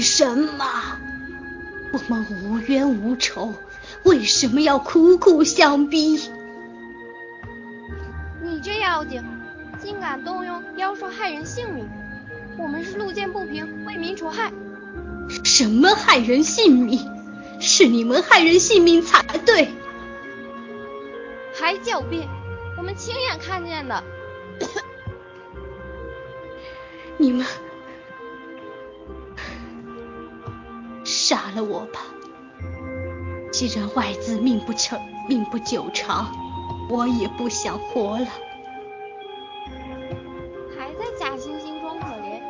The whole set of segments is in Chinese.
为什么？我们无冤无仇，为什么要苦苦相逼？你这妖精，竟敢动用妖术害人性命！我们是路见不平，为民除害。什么害人性命？是你们害人性命才对！还狡辩！我们亲眼看见的。你们杀了我吧！既然外子命不长，命不久长，我也不想活了。还在假惺惺装可怜？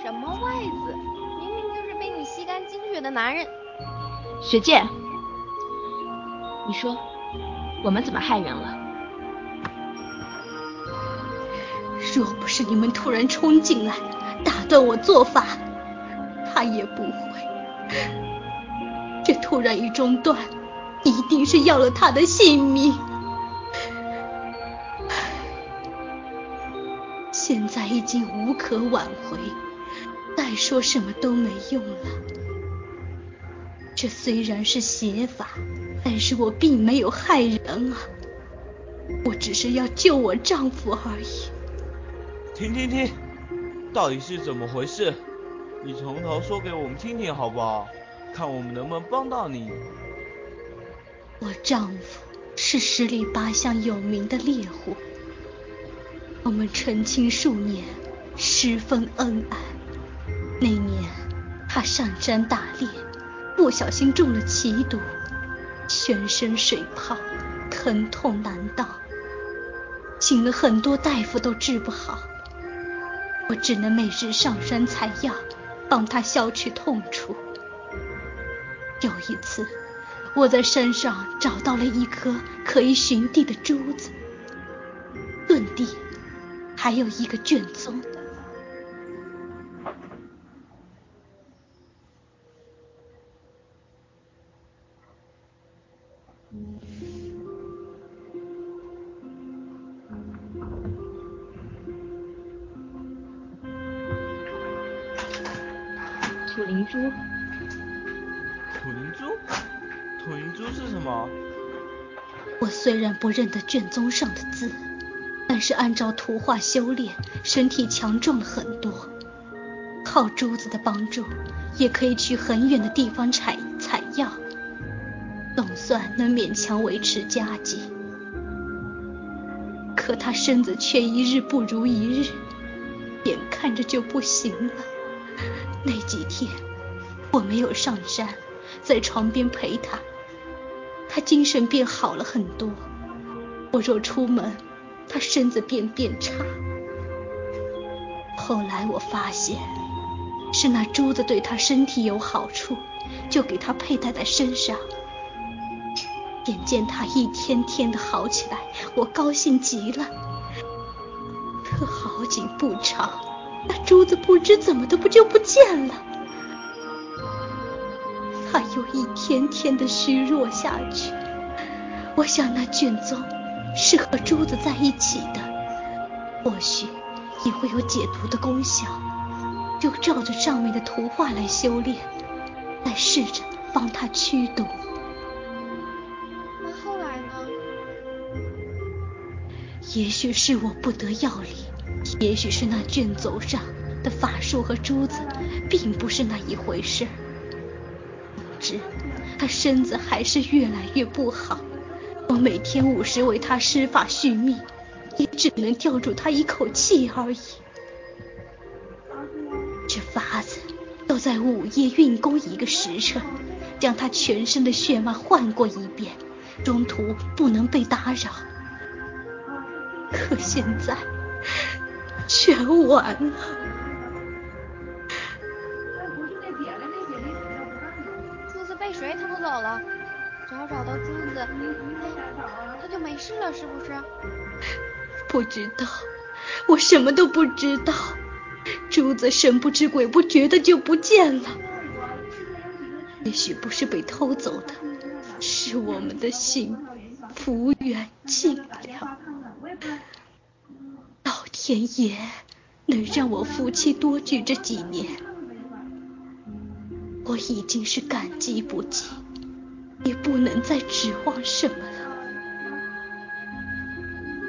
什么外子？明明就是被你吸干精血的男人。雪见，你说我们怎么害人了？若不是你们突然冲进来，打断我做法，他也不会。这突然一中断，一定是要了他的性命。现在已经无可挽回，再说什么都没用了。这虽然是邪法，但是我并没有害人啊，我只是要救我丈夫而已。停停停！到底是怎么回事？你从头说给我们听听好不好？看我们能不能帮到你。我丈夫是十里八乡有名的猎户，我们成亲数年，十分恩爱。那年他上山打猎，不小心中了奇毒，全身水泡，疼痛难当，请了很多大夫都治不好。我只能每日上山采药，帮他消去痛楚。有一次，我在山上找到了一颗可以寻地的珠子，遁地，还有一个卷宗。土灵珠，土灵珠，土灵珠是什么？我虽然不认得卷宗上的字，但是按照图画修炼，身体强壮了很多。靠珠子的帮助，也可以去很远的地方采采药，总算能勉强维持家计。可他身子却一日不如一日，眼看着就不行了。那几天我没有上山，在床边陪他，他精神便好了很多。我若出门，他身子便变差。后来我发现是那珠子对他身体有好处，就给他佩戴在身上。眼见他一天天的好起来，我高兴极了。可好景不长。那珠子不知怎么的不就不见了，他又一天天的虚弱下去。我想那卷宗是和珠子在一起的，或许也会有解毒的功效，就照着上面的图画来修炼，来试着帮他驱毒。那后来呢？也许是我不得要领。也许是那卷轴上的法术和珠子，并不是那一回事。总之，他身子还是越来越不好。我每天午时为他施法续命，也只能吊住他一口气而已。这法子要在午夜运功一个时辰，将他全身的血脉换过一遍，中途不能被打扰。可现在。全完了。珠子被谁偷走了？只要找到珠子，他就没事了，是不是？不知道，我什么都不知道。珠子神不知鬼不觉的就不见了。也许不是被偷走的，是我们的心福缘尽了。天爷能让我夫妻多聚这几年，我已经是感激不尽，也不能再指望什么了。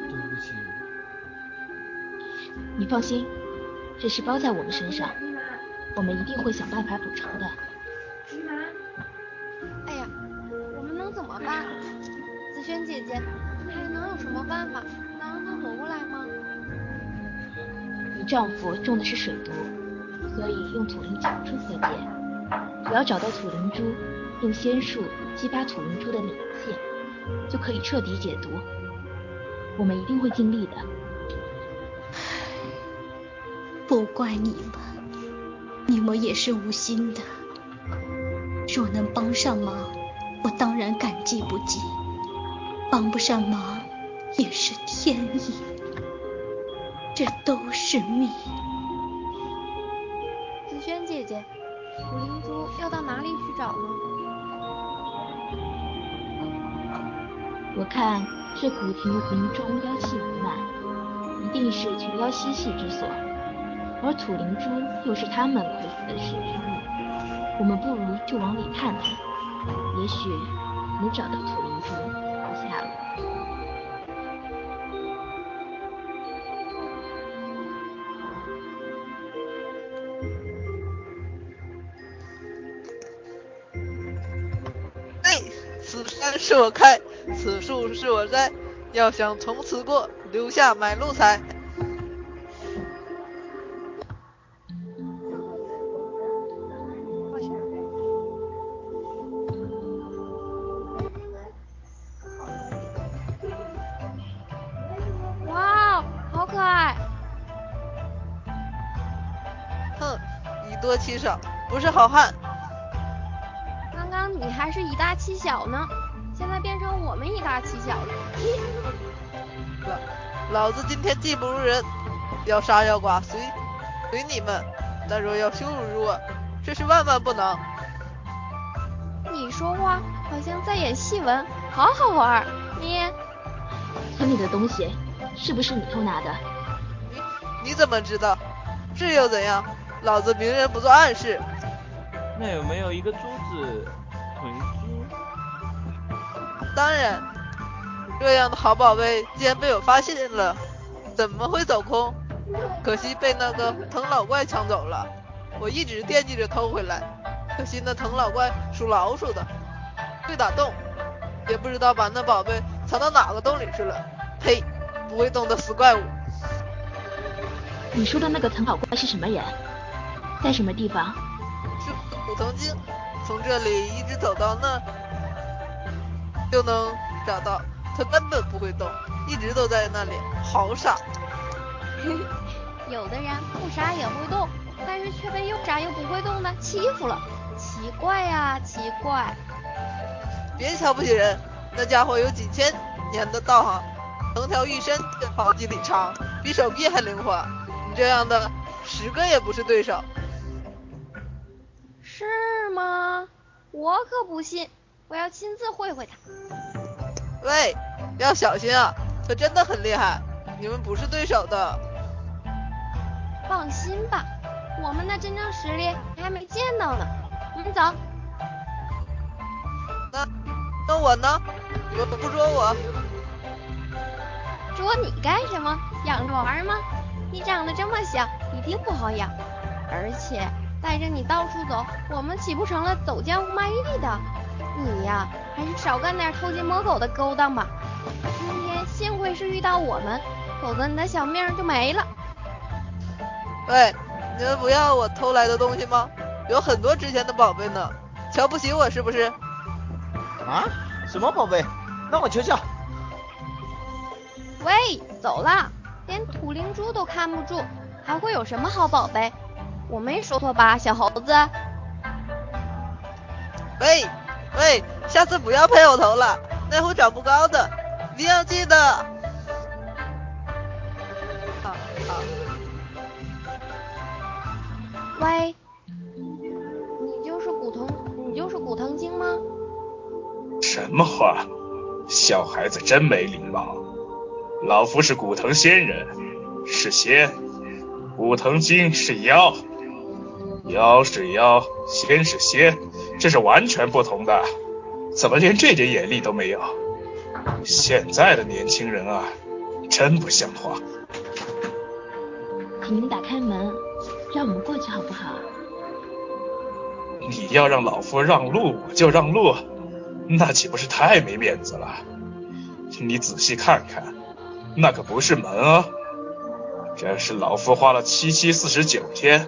对不起。你放心，这事包在我们身上，我们一定会想办法补偿的。哎呀，我们能怎么办？紫萱姐姐，还能有什么办法丈夫中的是水毒，所以用土灵解不出色戒。只要找到土灵珠，用仙术激发土灵珠的领线，就可以彻底解毒。我们一定会尽力的。不怪你们，你们也是无心的。若能帮上忙，我当然感激不尽；帮不上忙，也是天意。这都是命。紫萱姐姐，土灵珠要到哪里去找呢？我看这古亭林中妖气弥漫，一定是群妖嬉戏之所，而土灵珠又是他们窥伺的食之物。我们不如就往里探探，也许能找到土灵是我开，此树是我栽，要想从此过，留下买路财。哇，好可爱！哼，以多欺少，不是好汉。刚刚你还是以大欺小呢，我们以大欺小了。老老子今天技不如人，要杀要剐随随你们，但若要羞辱我，这是万万不能。你说话好像在演戏文，好好玩。你村里的东西是不是你偷拿的？你你怎么知道？这又怎样？老子明人不做暗事。那有没有一个珠子？当然，这样的好宝贝竟然被我发现了，怎么会走空？可惜被那个藤老怪抢走了。我一直惦记着偷回来，可惜那藤老怪属老鼠的，会打洞，也不知道把那宝贝藏到哪个洞里去了。呸！不会动的死怪物！你说的那个藤老怪是什么人？在什么地方？是古藤精，从这里一直走到那，就能找到。他根本不会动，一直都在那里，好傻。有的人不傻也会动，但是却被又傻又不会动的欺负了，奇怪呀、奇怪。别瞧不起人，那家伙有几千年的道行，藤条一伸好几里长，比手臂还灵活。你这样的十个也不是对手。是吗？我可不信，我要亲自会会他。喂，要小心啊，他真的很厉害，你们不是对手的。放心吧，我们的真正实力你还没见到呢。我们走。那那我呢？你们不捉我？捉你干什么？养着玩吗？你长得这么小，一定不好养。而且带着你到处走，我们岂不成了走江湖卖艺的？你呀，还是少干点偷鸡摸狗的勾当吧。今天幸亏是遇到我们，否则你的小命就没了。喂，你们不要我偷来的东西吗？有很多值钱的宝贝呢，瞧不起我是不是？啊？什么宝贝？让我瞧瞧。喂，走了，连土灵珠都看不住，还会有什么好宝贝？我没说错吧，小猴子？喂喂，下次不要拍我头了，那会长不高的，一定要记得。好好。喂，你就是古藤，你就是古藤精吗？什么话？小孩子真没礼貌。老夫是古藤仙人，是仙；古藤精是妖。妖是妖，仙是仙，这是完全不同的。怎么连这点眼力都没有？现在的年轻人啊，真不像话。请您打开门，让我们过去好不好？你要让老夫让路我就让路，那岂不是太没面子了？你仔细看看，那可不是门啊，这是老夫花了七七四十九天，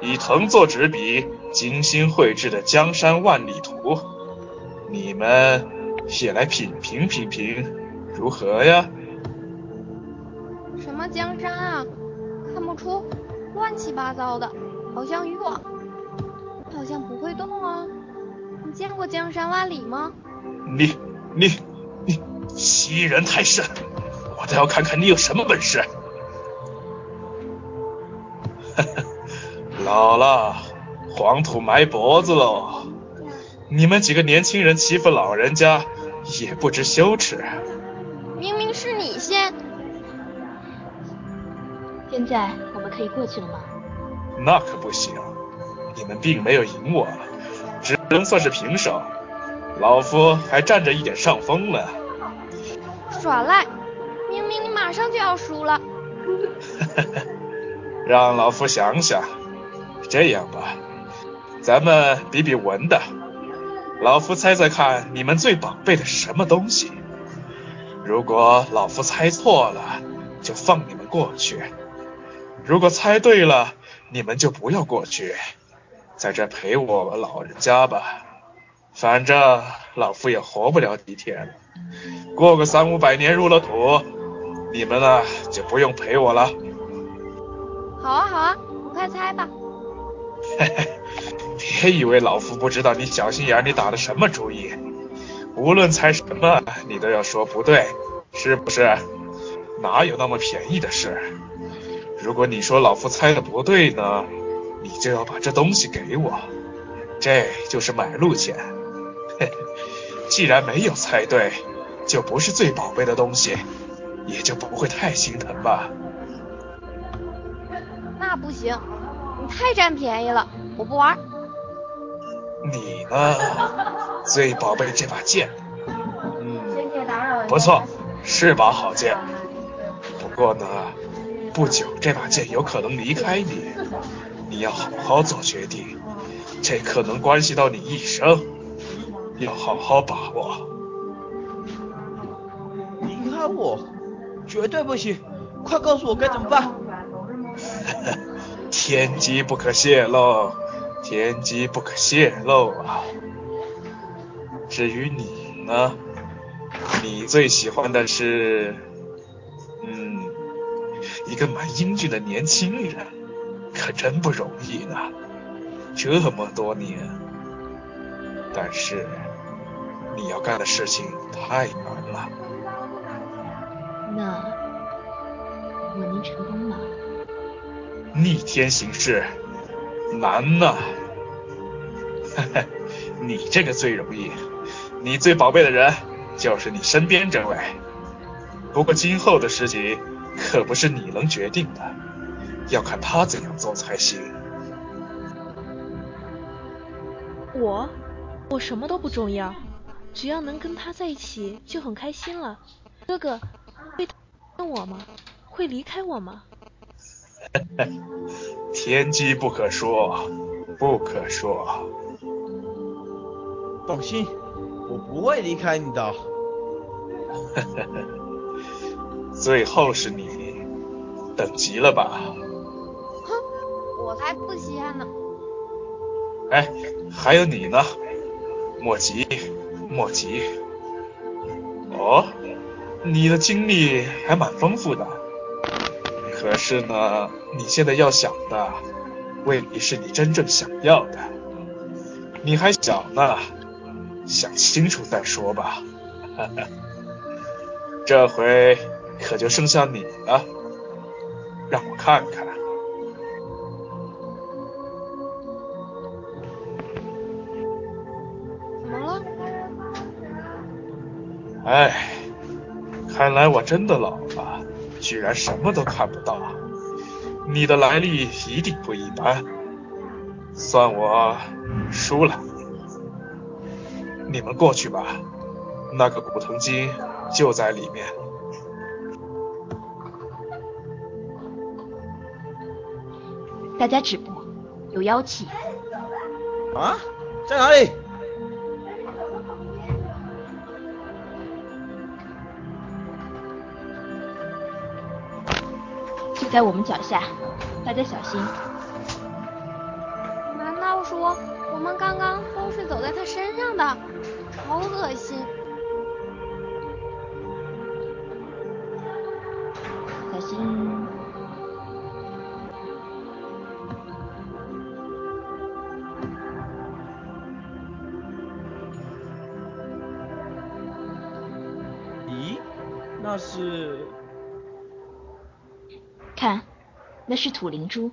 以藤做纸笔，精心绘制的江山万里图。你们也来品评品评，如何呀？什么江山啊？看不出，乱七八糟的，好像渔网，好像不会动啊。你见过江山万里吗？你你你欺人太甚！我倒要看看你有什么本事。呵呵，老了，黄土埋脖子喽。你们几个年轻人欺负老人家，也不知羞耻。明明是你先。现在我们可以过去了吗？那可不行，你们并没有赢我，只能算是平手。老夫还占着一点上风呢。耍赖！明明你马上就要输了。让老夫想想。这样吧，咱们比比文的。老夫猜猜看，你们最宝贝的是什么东西？如果老夫猜错了，就放你们过去；如果猜对了，你们就不要过去，在这陪我老人家吧。反正老夫也活不了几天，过个三五百年入了土，你们呢就不用陪我了。好啊好啊，你快猜吧。嘿嘿。别以为老夫不知道你小心眼里打的什么主意，无论猜什么，你都要说不对，是不是？哪有那么便宜的事？如果你说老夫猜的不对呢，你就要把这东西给我，这就是买路钱。嘿，既然没有猜对，就不是最宝贝的东西，也就不会太心疼吧？那不行，你太占便宜了，我不玩。你呢？最宝贝这把剑，嗯，不错，是把好剑。不过呢，不久这把剑有可能离开你，你要好好做决定，这可能关系到你一生，要好好把握。离开我？绝对不行！快告诉我该怎么办！天机不可泄露。天机不可泄露啊！至于你呢，你最喜欢的是，嗯，一个蛮英俊的年轻人，可真不容易呢，这么多年。但是你要干的事情太难了。那我能成功吗？逆天行事。难呐，嘿嘿，你这个最容易，你最宝贝的人就是你身边这位。不过今后的事情可不是你能决定的，要看他怎样做才行。我，我什么都不重要，只要能跟他在一起就很开心了。哥哥，会讨厌我吗？会离开我吗？天机不可说，不可说。放心，我不会离开你的。最后是你，等急了吧？哼，我才不稀罕呢。哎，还有你呢，莫急，莫急。哦，你的经历还蛮丰富的。可是呢，你现在要想的未必是你真正想要的。你还小呢，想清楚再说吧。这回可就剩下你了，让我看看。怎么了？哎，看来我真的老了。居然什么都看不到，你的来历一定不一般。算我输了。你们过去吧，那个古藤精就在里面。大家止步，有妖气。啊，在哪里？就在我们脚下，大家小心。难道说我们刚刚都是走在他身上的？好恶心！小心。咦，那是？看，那是土灵珠。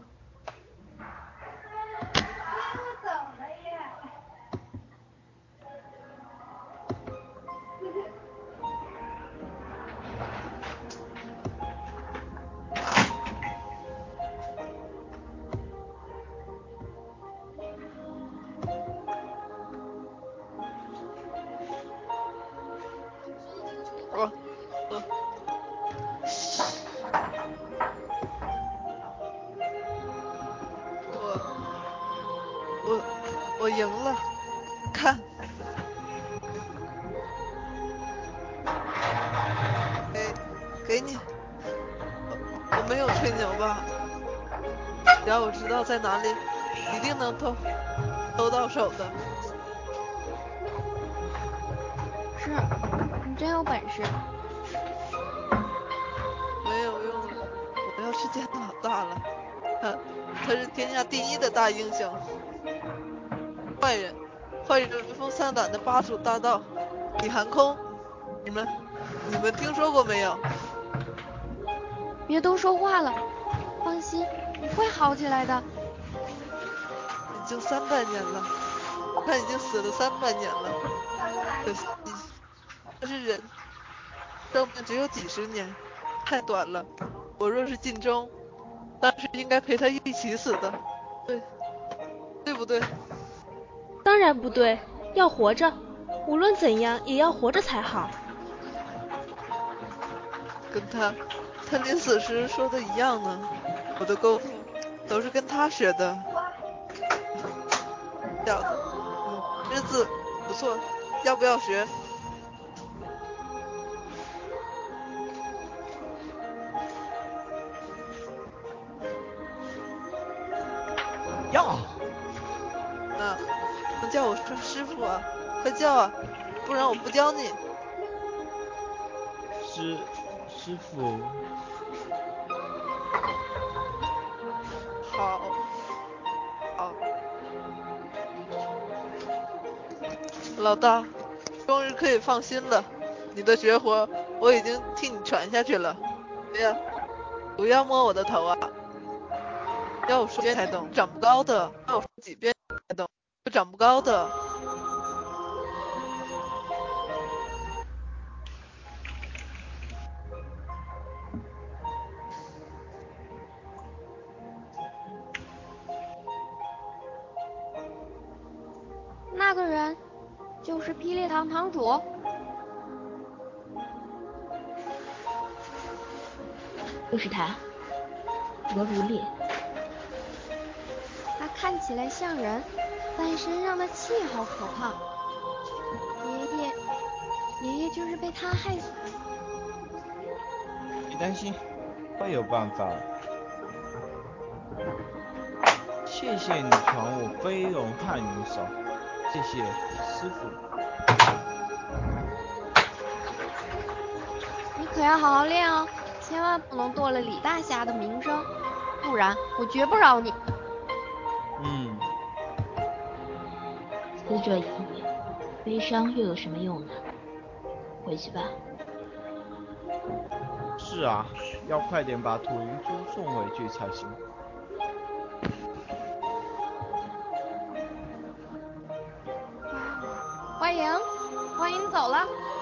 在哪里，一定能偷偷到手的。是你真有本事。没有用了，我要去见老大了。他他是天下第一的大英雄。坏人，坏人闻风丧胆的巴蜀大盗李寒空，你们你们听说过没有？别多说话了，放心，你会好起来的。已经三百年了，他已经死了三百年了。可惜他是人，生命只有几十年，太短了。我若是尽忠，当时应该陪他一起死的，对，对不对？当然不对，要活着，无论怎样也要活着才好。跟他，他临死时说的一样呢。我的功夫都是跟他学的。小子，嗯，这字不错，要不要学？要。那能叫我声师傅啊？快叫啊，不然我不教你。师师傅，老大，终于可以放心了。你的绝活我已经替你传下去了。不要，不要摸我的头啊！要我说几遍才懂，长不高的。要我说几遍才懂，就长不高的。那个人就是霹雳堂堂主。就是他，罗如烈。他看起来像人，但身上的气好可怕。爷爷，爷爷就是被他害死的。别担心，会有办法。谢谢你传我飞龙探云手，谢谢师傅。你可要好好练哦，千万不能堕了李大侠的名声，不然我绝不饶你。嗯，死者已矣，悲伤又有什么用呢？回去吧。是啊，要快点把土灵珠送回去才行。了。